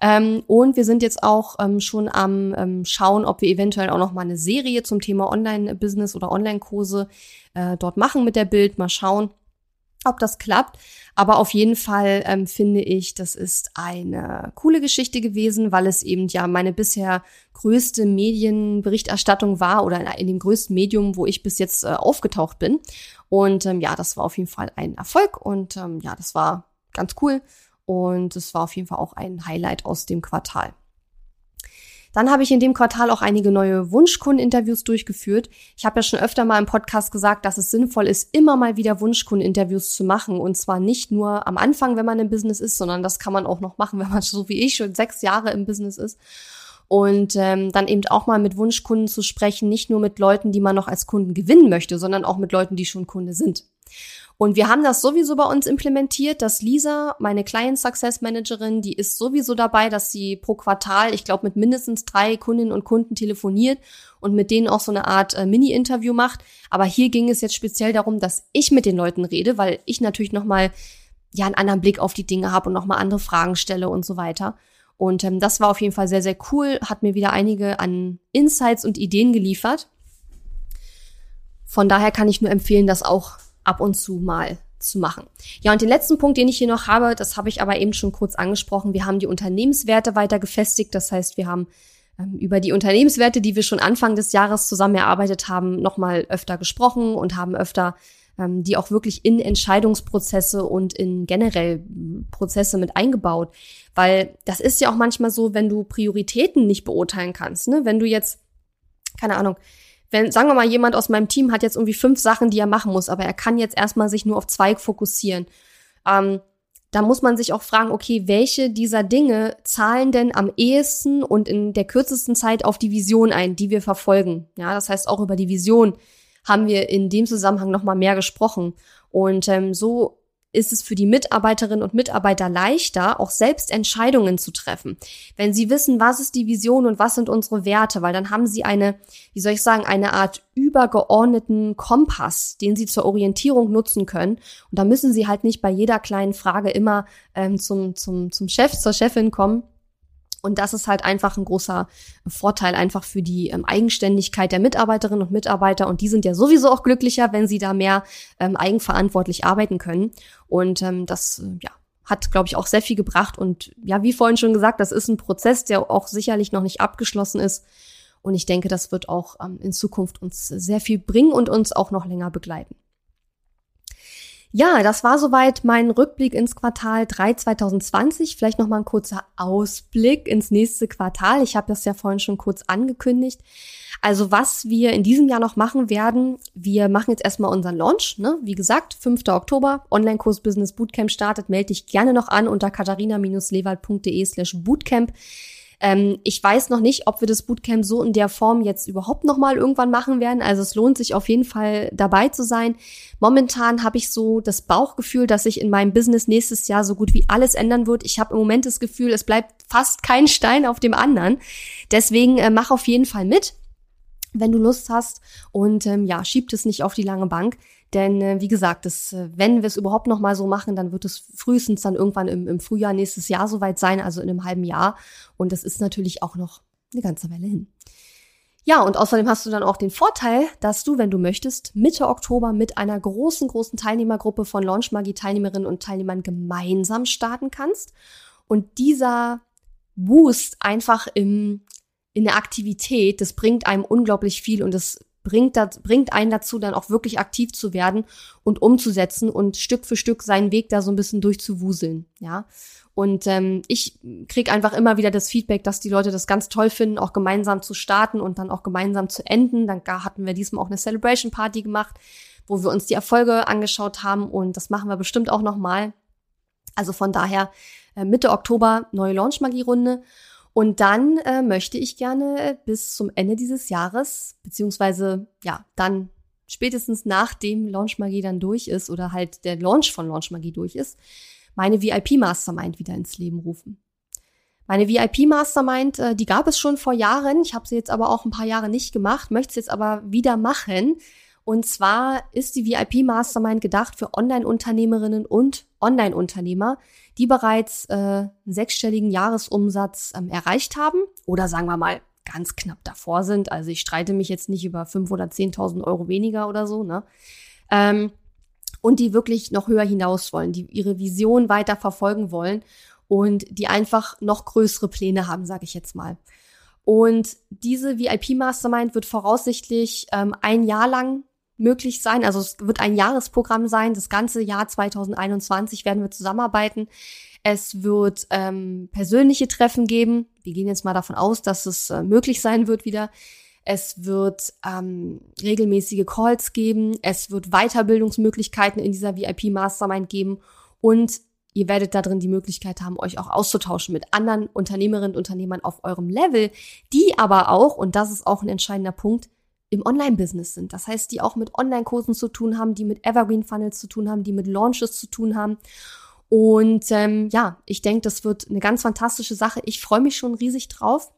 Ähm, und wir sind jetzt auch ähm, schon am ähm, schauen, ob wir eventuell auch noch mal eine Serie zum Thema Online-Business oder Online-Kurse äh, dort machen mit der Bild. Mal schauen ob das klappt. Aber auf jeden Fall ähm, finde ich, das ist eine coole Geschichte gewesen, weil es eben ja meine bisher größte Medienberichterstattung war oder in dem größten Medium, wo ich bis jetzt äh, aufgetaucht bin. Und ähm, ja, das war auf jeden Fall ein Erfolg und ähm, ja, das war ganz cool. Und es war auf jeden Fall auch ein Highlight aus dem Quartal. Dann habe ich in dem Quartal auch einige neue Wunschkundeninterviews durchgeführt. Ich habe ja schon öfter mal im Podcast gesagt, dass es sinnvoll ist, immer mal wieder Wunschkundeninterviews zu machen. Und zwar nicht nur am Anfang, wenn man im Business ist, sondern das kann man auch noch machen, [laughs] wenn man so wie ich schon sechs Jahre im Business ist. Und ähm, dann eben auch mal mit Wunschkunden zu sprechen, nicht nur mit Leuten, die man noch als Kunden gewinnen möchte, sondern auch mit Leuten, die schon Kunde sind. Und wir haben das sowieso bei uns implementiert, dass Lisa, meine Client Success Managerin, die ist sowieso dabei, dass sie pro Quartal, ich glaube, mit mindestens drei Kundinnen und Kunden telefoniert und mit denen auch so eine Art äh, Mini-Interview macht. Aber hier ging es jetzt speziell darum, dass ich mit den Leuten rede, weil ich natürlich nochmal ja einen anderen Blick auf die Dinge habe und nochmal andere Fragen stelle und so weiter. Und ähm, das war auf jeden Fall sehr, sehr cool, hat mir wieder einige an Insights und Ideen geliefert. Von daher kann ich nur empfehlen, das auch ab und zu mal zu machen. Ja, und den letzten Punkt, den ich hier noch habe, das habe ich aber eben schon kurz angesprochen. Wir haben die Unternehmenswerte weiter gefestigt. Das heißt, wir haben ähm, über die Unternehmenswerte, die wir schon Anfang des Jahres zusammen erarbeitet haben, nochmal öfter gesprochen und haben öfter ähm, die auch wirklich in Entscheidungsprozesse und in generell Prozesse mit eingebaut. Weil das ist ja auch manchmal so, wenn du Prioritäten nicht beurteilen kannst. Ne? Wenn du jetzt, keine Ahnung, wenn, sagen wir mal, jemand aus meinem Team hat jetzt irgendwie fünf Sachen, die er machen muss, aber er kann jetzt erstmal sich nur auf zwei fokussieren. Ähm, da muss man sich auch fragen, okay, welche dieser Dinge zahlen denn am ehesten und in der kürzesten Zeit auf die Vision ein, die wir verfolgen? Ja, das heißt, auch über die Vision haben wir in dem Zusammenhang nochmal mehr gesprochen. Und ähm, so ist es für die Mitarbeiterinnen und Mitarbeiter leichter, auch selbst Entscheidungen zu treffen. Wenn sie wissen, was ist die Vision und was sind unsere Werte, weil dann haben sie eine, wie soll ich sagen, eine Art übergeordneten Kompass, den sie zur Orientierung nutzen können. Und da müssen sie halt nicht bei jeder kleinen Frage immer ähm, zum, zum, zum Chef, zur Chefin kommen und das ist halt einfach ein großer Vorteil einfach für die ähm, Eigenständigkeit der Mitarbeiterinnen und Mitarbeiter. Und die sind ja sowieso auch glücklicher, wenn sie da mehr ähm, eigenverantwortlich arbeiten können. Und ähm, das, ja, hat, glaube ich, auch sehr viel gebracht. Und ja, wie vorhin schon gesagt, das ist ein Prozess, der auch sicherlich noch nicht abgeschlossen ist. Und ich denke, das wird auch ähm, in Zukunft uns sehr viel bringen und uns auch noch länger begleiten. Ja, das war soweit mein Rückblick ins Quartal 3 2020. Vielleicht noch mal ein kurzer Ausblick ins nächste Quartal. Ich habe das ja vorhin schon kurz angekündigt. Also was wir in diesem Jahr noch machen werden, wir machen jetzt erstmal unseren Launch. Ne? Wie gesagt, 5. Oktober, Online-Kurs Business Bootcamp startet. Melde dich gerne noch an unter katharina-lewald.de slash bootcamp. Ähm, ich weiß noch nicht, ob wir das Bootcamp so in der Form jetzt überhaupt noch mal irgendwann machen werden. Also es lohnt sich auf jeden Fall dabei zu sein. Momentan habe ich so das Bauchgefühl, dass sich in meinem Business nächstes Jahr so gut wie alles ändern wird. Ich habe im Moment das Gefühl, es bleibt fast kein Stein auf dem anderen. Deswegen äh, mach auf jeden Fall mit wenn du Lust hast und ähm, ja, schiebt es nicht auf die lange Bank. Denn äh, wie gesagt, das, äh, wenn wir es überhaupt noch mal so machen, dann wird es frühestens dann irgendwann im, im Frühjahr nächstes Jahr soweit sein, also in einem halben Jahr. Und das ist natürlich auch noch eine ganze Weile hin. Ja, und außerdem hast du dann auch den Vorteil, dass du, wenn du möchtest, Mitte Oktober mit einer großen, großen Teilnehmergruppe von Launch Magie Teilnehmerinnen und Teilnehmern gemeinsam starten kannst. Und dieser Boost einfach im in der Aktivität, das bringt einem unglaublich viel und das bringt, das, bringt einen dazu, dann auch wirklich aktiv zu werden und umzusetzen und Stück für Stück seinen Weg da so ein bisschen durchzuwuseln, ja. Und ähm, ich krieg einfach immer wieder das Feedback, dass die Leute das ganz toll finden, auch gemeinsam zu starten und dann auch gemeinsam zu enden. Dann hatten wir diesmal auch eine Celebration Party gemacht, wo wir uns die Erfolge angeschaut haben und das machen wir bestimmt auch nochmal. Also von daher äh, Mitte Oktober neue Launch Magie Runde. Und dann äh, möchte ich gerne bis zum Ende dieses Jahres, beziehungsweise ja, dann spätestens nachdem Launch Magie dann durch ist oder halt der Launch von Launch Magie durch ist, meine VIP Mastermind wieder ins Leben rufen. Meine VIP Mastermind, äh, die gab es schon vor Jahren. Ich habe sie jetzt aber auch ein paar Jahre nicht gemacht, möchte es jetzt aber wieder machen. Und zwar ist die VIP Mastermind gedacht für Online-Unternehmerinnen und Online-Unternehmer, die bereits äh, einen sechsstelligen Jahresumsatz ähm, erreicht haben oder sagen wir mal ganz knapp davor sind. Also ich streite mich jetzt nicht über 5 oder 10.000 Euro weniger oder so, ne? Ähm, und die wirklich noch höher hinaus wollen, die ihre Vision weiter verfolgen wollen und die einfach noch größere Pläne haben, sage ich jetzt mal. Und diese VIP Mastermind wird voraussichtlich ähm, ein Jahr lang möglich sein. Also es wird ein Jahresprogramm sein. Das ganze Jahr 2021 werden wir zusammenarbeiten. Es wird ähm, persönliche Treffen geben. Wir gehen jetzt mal davon aus, dass es äh, möglich sein wird wieder. Es wird ähm, regelmäßige Calls geben. Es wird Weiterbildungsmöglichkeiten in dieser VIP Mastermind geben. Und ihr werdet da drin die Möglichkeit haben, euch auch auszutauschen mit anderen Unternehmerinnen und Unternehmern auf eurem Level, die aber auch, und das ist auch ein entscheidender Punkt, im Online-Business sind. Das heißt, die auch mit Online-Kursen zu tun haben, die mit Evergreen Funnels zu tun haben, die mit Launches zu tun haben. Und ähm, ja, ich denke, das wird eine ganz fantastische Sache. Ich freue mich schon riesig drauf.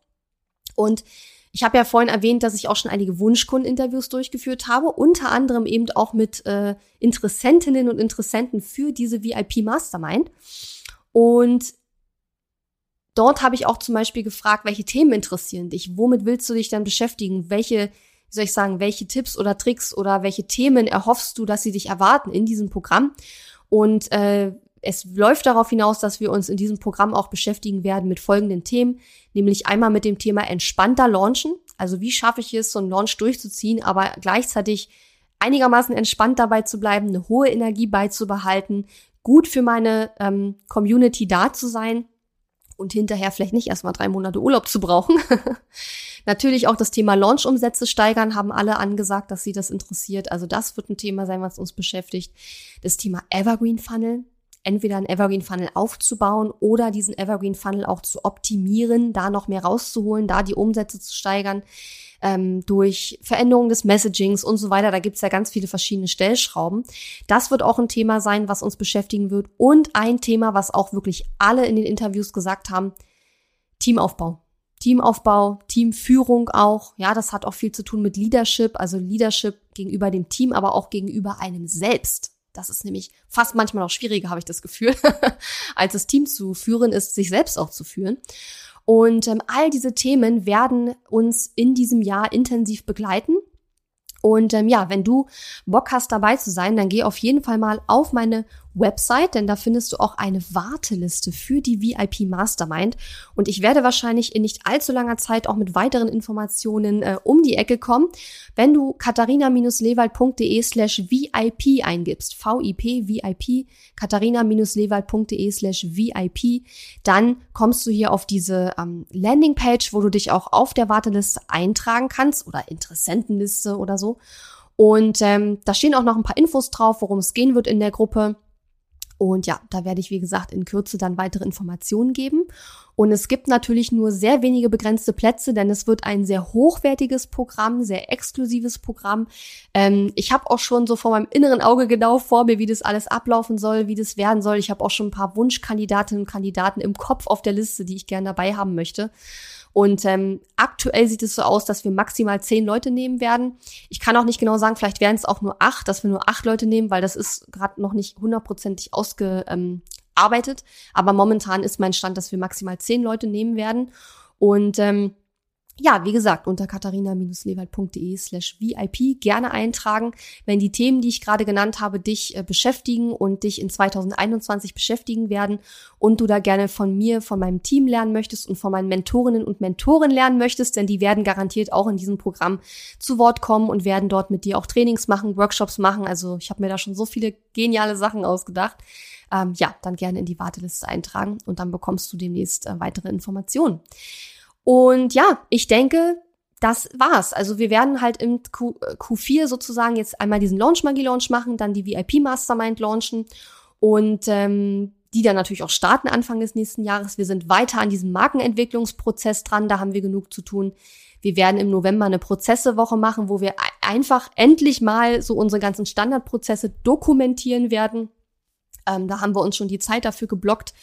Und ich habe ja vorhin erwähnt, dass ich auch schon einige Wunschkundeninterviews durchgeführt habe, unter anderem eben auch mit äh, Interessentinnen und Interessenten für diese VIP Mastermind. Und dort habe ich auch zum Beispiel gefragt, welche Themen interessieren dich? Womit willst du dich dann beschäftigen? Welche wie soll ich sagen, welche Tipps oder Tricks oder welche Themen erhoffst du, dass sie dich erwarten in diesem Programm? Und äh, es läuft darauf hinaus, dass wir uns in diesem Programm auch beschäftigen werden mit folgenden Themen, nämlich einmal mit dem Thema entspannter Launchen. Also wie schaffe ich es, so einen Launch durchzuziehen, aber gleichzeitig einigermaßen entspannt dabei zu bleiben, eine hohe Energie beizubehalten, gut für meine ähm, Community da zu sein und hinterher vielleicht nicht erstmal drei Monate Urlaub zu brauchen. [laughs] Natürlich auch das Thema Launch-Umsätze steigern, haben alle angesagt, dass sie das interessiert. Also das wird ein Thema sein, was uns beschäftigt. Das Thema Evergreen Funnel. Entweder einen Evergreen Funnel aufzubauen oder diesen Evergreen Funnel auch zu optimieren, da noch mehr rauszuholen, da die Umsätze zu steigern ähm, durch Veränderungen des Messagings und so weiter. Da gibt's ja ganz viele verschiedene Stellschrauben. Das wird auch ein Thema sein, was uns beschäftigen wird. Und ein Thema, was auch wirklich alle in den Interviews gesagt haben, Teamaufbau. Teamaufbau, Teamführung auch. Ja, das hat auch viel zu tun mit Leadership, also Leadership gegenüber dem Team, aber auch gegenüber einem selbst. Das ist nämlich fast manchmal auch schwieriger, habe ich das Gefühl, [laughs] als das Team zu führen ist, sich selbst auch zu führen. Und ähm, all diese Themen werden uns in diesem Jahr intensiv begleiten. Und ähm, ja, wenn du Bock hast dabei zu sein, dann geh auf jeden Fall mal auf meine Website, denn da findest du auch eine Warteliste für die VIP Mastermind. Und ich werde wahrscheinlich in nicht allzu langer Zeit auch mit weiteren Informationen äh, um die Ecke kommen. Wenn du katharina-lewald.de slash VIP eingibst, VIP, VIP, katharina-lewald.de slash VIP, dann kommst du hier auf diese ähm, Landingpage, wo du dich auch auf der Warteliste eintragen kannst oder Interessentenliste oder so. Und ähm, da stehen auch noch ein paar Infos drauf, worum es gehen wird in der Gruppe. Und ja, da werde ich, wie gesagt, in Kürze dann weitere Informationen geben. Und es gibt natürlich nur sehr wenige begrenzte Plätze, denn es wird ein sehr hochwertiges Programm, sehr exklusives Programm. Ähm, ich habe auch schon so vor meinem inneren Auge genau vor mir, wie das alles ablaufen soll, wie das werden soll. Ich habe auch schon ein paar Wunschkandidatinnen und Kandidaten im Kopf auf der Liste, die ich gerne dabei haben möchte. Und ähm, aktuell sieht es so aus, dass wir maximal zehn Leute nehmen werden. Ich kann auch nicht genau sagen, vielleicht werden es auch nur acht, dass wir nur acht Leute nehmen, weil das ist gerade noch nicht hundertprozentig ausgearbeitet. Aber momentan ist mein Stand, dass wir maximal zehn Leute nehmen werden. Und ähm, ja, wie gesagt, unter katharina-lewald.de slash VIP gerne eintragen, wenn die Themen, die ich gerade genannt habe, dich äh, beschäftigen und dich in 2021 beschäftigen werden und du da gerne von mir, von meinem Team lernen möchtest und von meinen Mentorinnen und Mentoren lernen möchtest, denn die werden garantiert auch in diesem Programm zu Wort kommen und werden dort mit dir auch Trainings machen, Workshops machen. Also ich habe mir da schon so viele geniale Sachen ausgedacht. Ähm, ja, dann gerne in die Warteliste eintragen und dann bekommst du demnächst äh, weitere Informationen. Und ja, ich denke, das war's. Also wir werden halt im Q, Q4 sozusagen jetzt einmal diesen Launch Magie Launch machen, dann die VIP Mastermind launchen und ähm, die dann natürlich auch starten Anfang des nächsten Jahres. Wir sind weiter an diesem Markenentwicklungsprozess dran, da haben wir genug zu tun. Wir werden im November eine Prozessewoche machen, wo wir einfach endlich mal so unsere ganzen Standardprozesse dokumentieren werden. Ähm, da haben wir uns schon die Zeit dafür geblockt.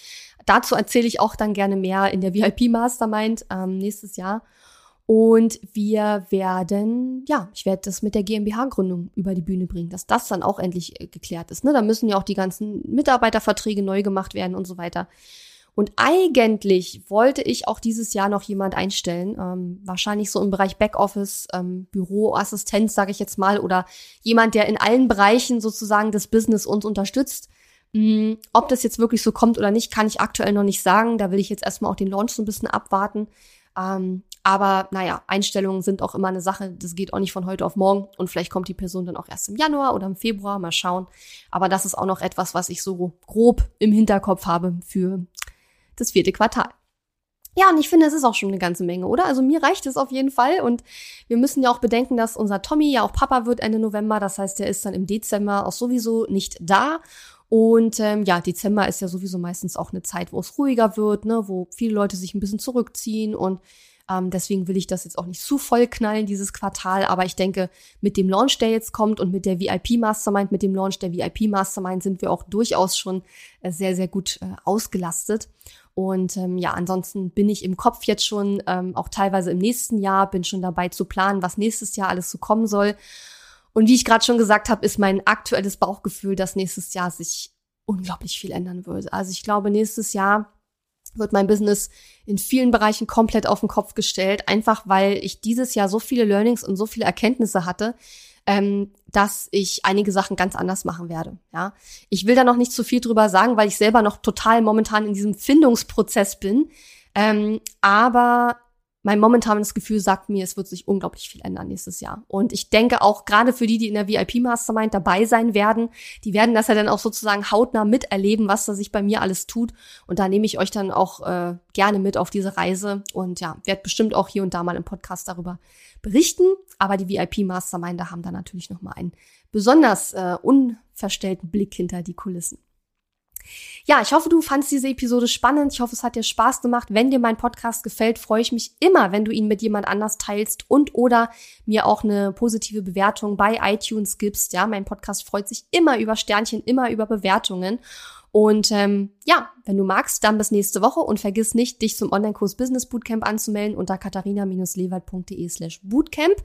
Dazu erzähle ich auch dann gerne mehr in der VIP Mastermind ähm, nächstes Jahr. Und wir werden, ja, ich werde das mit der GmbH-Gründung über die Bühne bringen, dass das dann auch endlich äh, geklärt ist. Ne? Da müssen ja auch die ganzen Mitarbeiterverträge neu gemacht werden und so weiter. Und eigentlich wollte ich auch dieses Jahr noch jemand einstellen, ähm, wahrscheinlich so im Bereich Backoffice, ähm, Büroassistenz, sage ich jetzt mal, oder jemand, der in allen Bereichen sozusagen des Business uns unterstützt. Mm, ob das jetzt wirklich so kommt oder nicht, kann ich aktuell noch nicht sagen. Da will ich jetzt erstmal auch den Launch so ein bisschen abwarten. Ähm, aber naja, Einstellungen sind auch immer eine Sache. Das geht auch nicht von heute auf morgen. Und vielleicht kommt die Person dann auch erst im Januar oder im Februar. Mal schauen. Aber das ist auch noch etwas, was ich so grob im Hinterkopf habe für das vierte Quartal. Ja, und ich finde, es ist auch schon eine ganze Menge, oder? Also mir reicht es auf jeden Fall. Und wir müssen ja auch bedenken, dass unser Tommy ja auch Papa wird Ende November. Das heißt, der ist dann im Dezember auch sowieso nicht da. Und ähm, ja, Dezember ist ja sowieso meistens auch eine Zeit, wo es ruhiger wird, ne, wo viele Leute sich ein bisschen zurückziehen und ähm, deswegen will ich das jetzt auch nicht zu voll knallen, dieses Quartal. Aber ich denke, mit dem Launch, der jetzt kommt und mit der VIP Mastermind, mit dem Launch der VIP Mastermind sind wir auch durchaus schon äh, sehr, sehr gut äh, ausgelastet. Und ähm, ja, ansonsten bin ich im Kopf jetzt schon ähm, auch teilweise im nächsten Jahr, bin schon dabei zu planen, was nächstes Jahr alles so kommen soll. Und wie ich gerade schon gesagt habe, ist mein aktuelles Bauchgefühl, dass nächstes Jahr sich unglaublich viel ändern wird. Also ich glaube, nächstes Jahr wird mein Business in vielen Bereichen komplett auf den Kopf gestellt, einfach weil ich dieses Jahr so viele Learnings und so viele Erkenntnisse hatte, ähm, dass ich einige Sachen ganz anders machen werde. Ja, ich will da noch nicht zu viel drüber sagen, weil ich selber noch total momentan in diesem Findungsprozess bin. Ähm, aber mein momentanes Gefühl sagt mir, es wird sich unglaublich viel ändern nächstes Jahr. Und ich denke auch gerade für die, die in der VIP Mastermind dabei sein werden, die werden das ja dann auch sozusagen hautnah miterleben, was da sich bei mir alles tut. Und da nehme ich euch dann auch äh, gerne mit auf diese Reise und ja, werde bestimmt auch hier und da mal im Podcast darüber berichten. Aber die VIP Mastermind, da haben da natürlich noch mal einen besonders äh, unverstellten Blick hinter die Kulissen. Ja, ich hoffe, du fandst diese Episode spannend. Ich hoffe, es hat dir Spaß gemacht. Wenn dir mein Podcast gefällt, freue ich mich immer, wenn du ihn mit jemand anders teilst und oder mir auch eine positive Bewertung bei iTunes gibst. Ja, mein Podcast freut sich immer über Sternchen, immer über Bewertungen. Und ähm, ja, wenn du magst, dann bis nächste Woche und vergiss nicht, dich zum Online-Kurs Business Bootcamp anzumelden unter katharina-lewald.de slash bootcamp.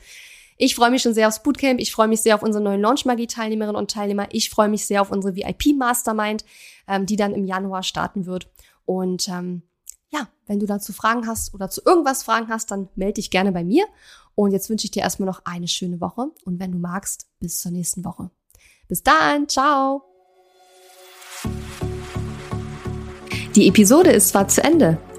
Ich freue mich schon sehr aufs Bootcamp. Ich freue mich sehr auf unsere neuen Launch Magie Teilnehmerinnen und Teilnehmer. Ich freue mich sehr auf unsere VIP Mastermind, ähm, die dann im Januar starten wird. Und ähm, ja, wenn du dazu Fragen hast oder zu irgendwas Fragen hast, dann melde dich gerne bei mir. Und jetzt wünsche ich dir erstmal noch eine schöne Woche. Und wenn du magst, bis zur nächsten Woche. Bis dann. Ciao. Die Episode ist zwar zu Ende,